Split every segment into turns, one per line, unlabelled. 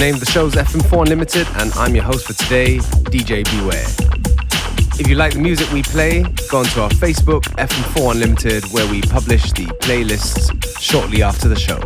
Show's FM4 Unlimited, and I'm your host for today, DJ Beware. If you like the music we play, go onto our Facebook, FM4 Unlimited, where we publish the playlists shortly after the show.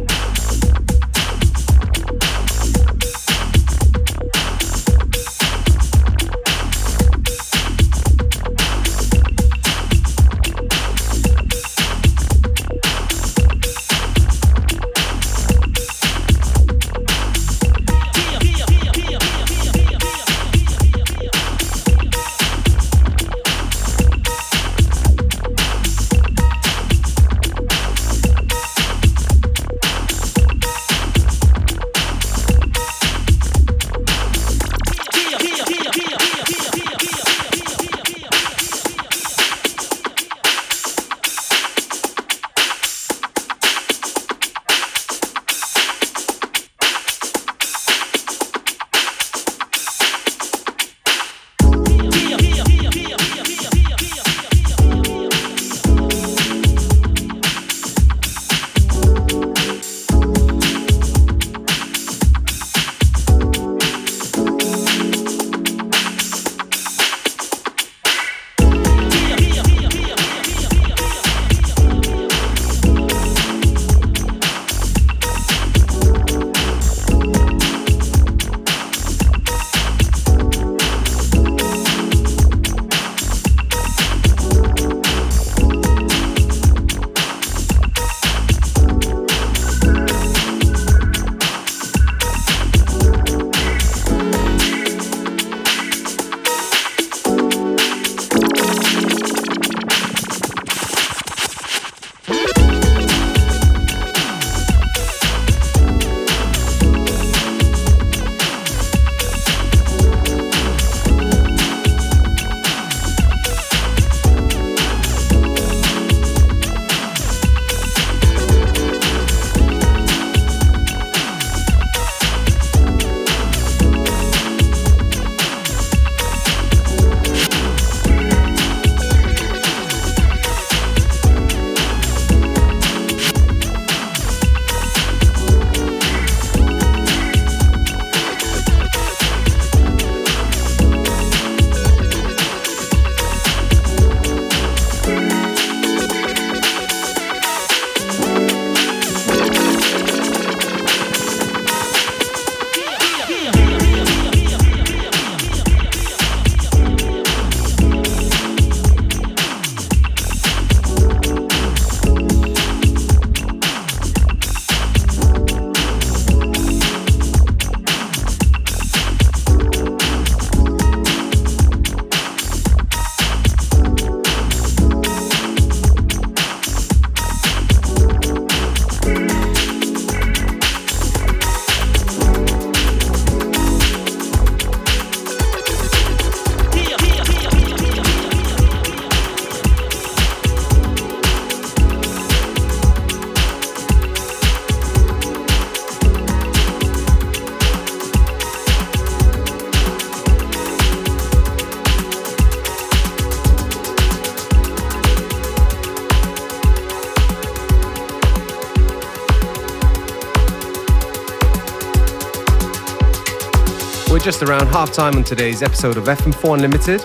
Just around half time on today's episode of FM4 Unlimited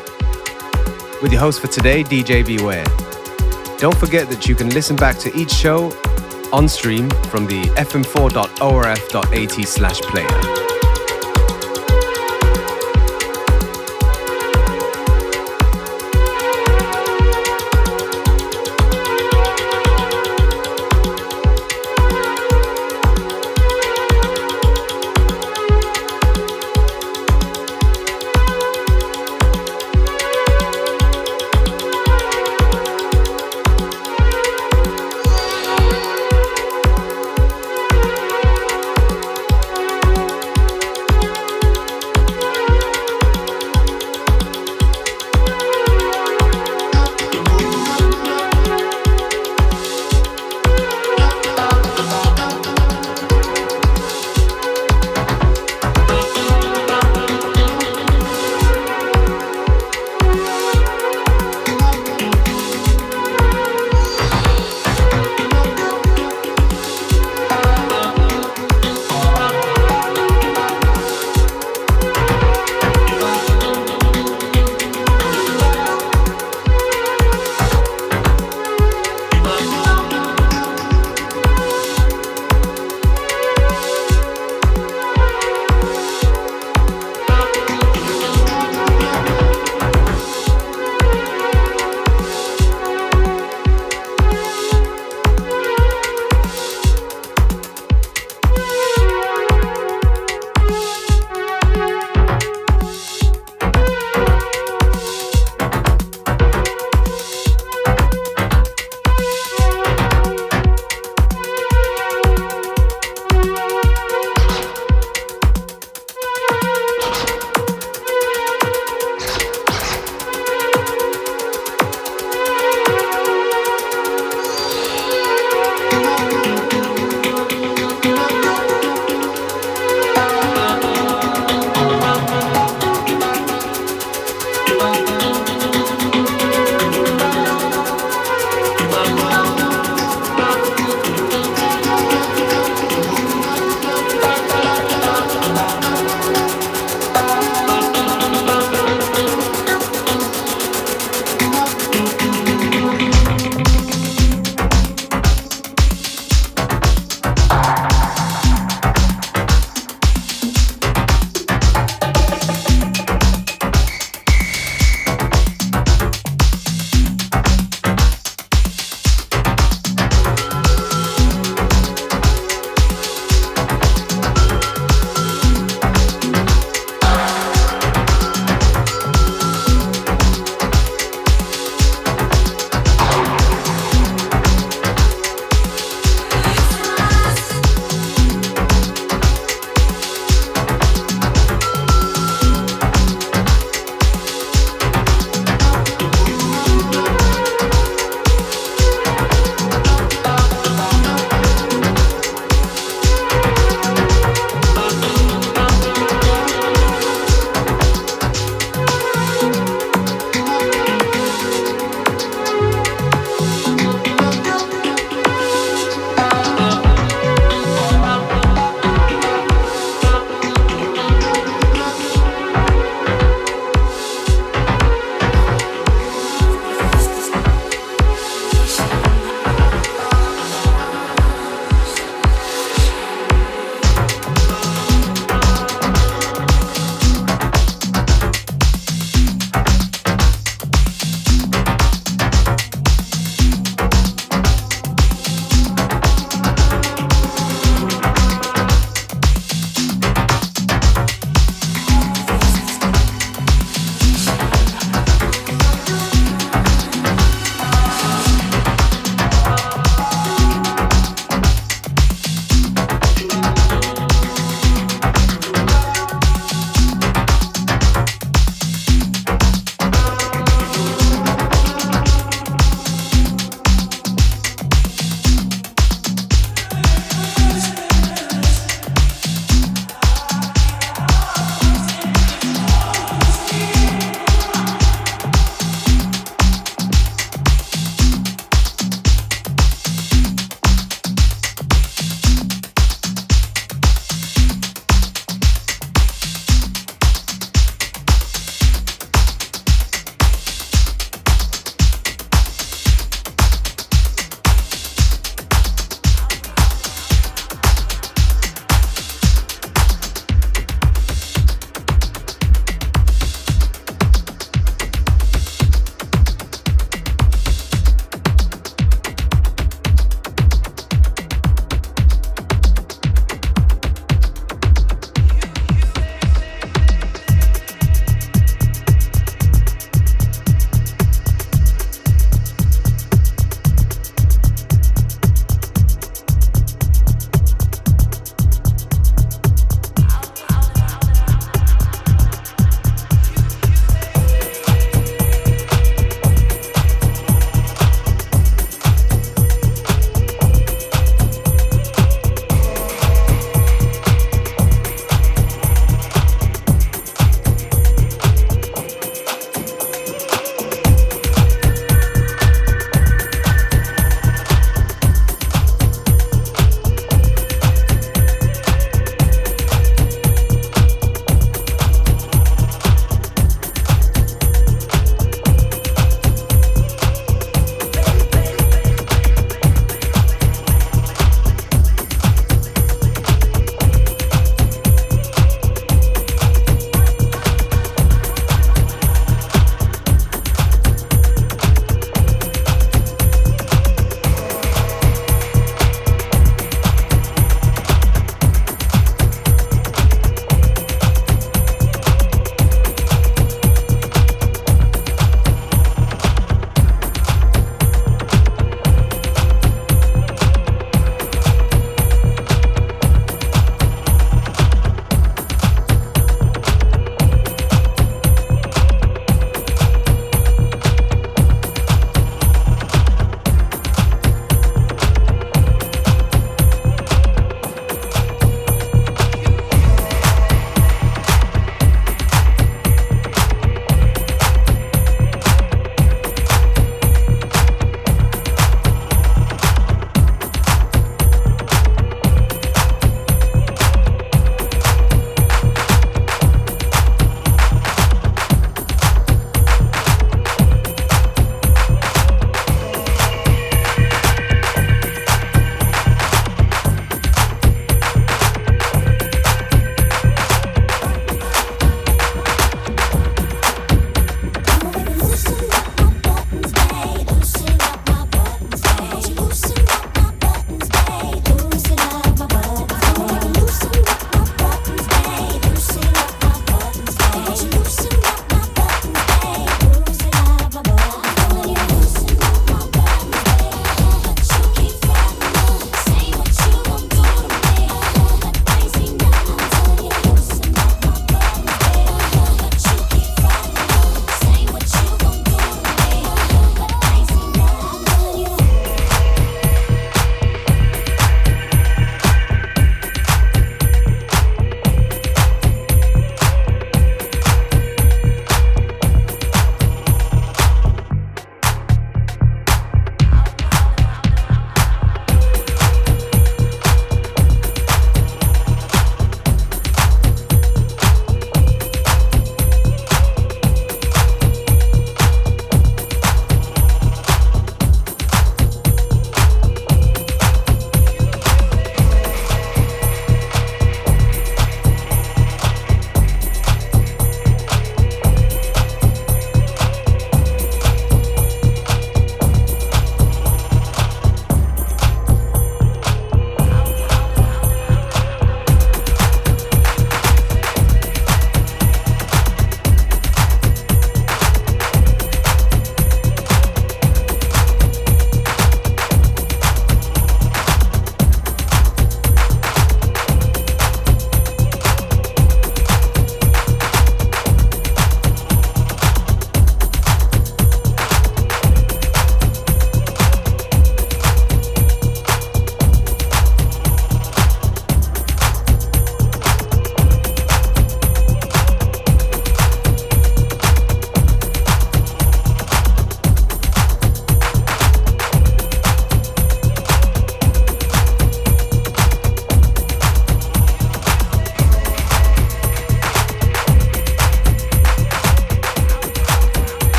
with your host for today, DJ Beware. Don't forget that you can listen back to each show on stream from the fm4.orf.at slash player.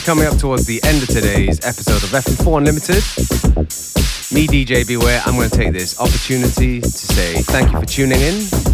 Coming up towards the end of today's episode of FM4 Unlimited. Me, DJ Beware, I'm going to take this opportunity to say thank you for tuning in.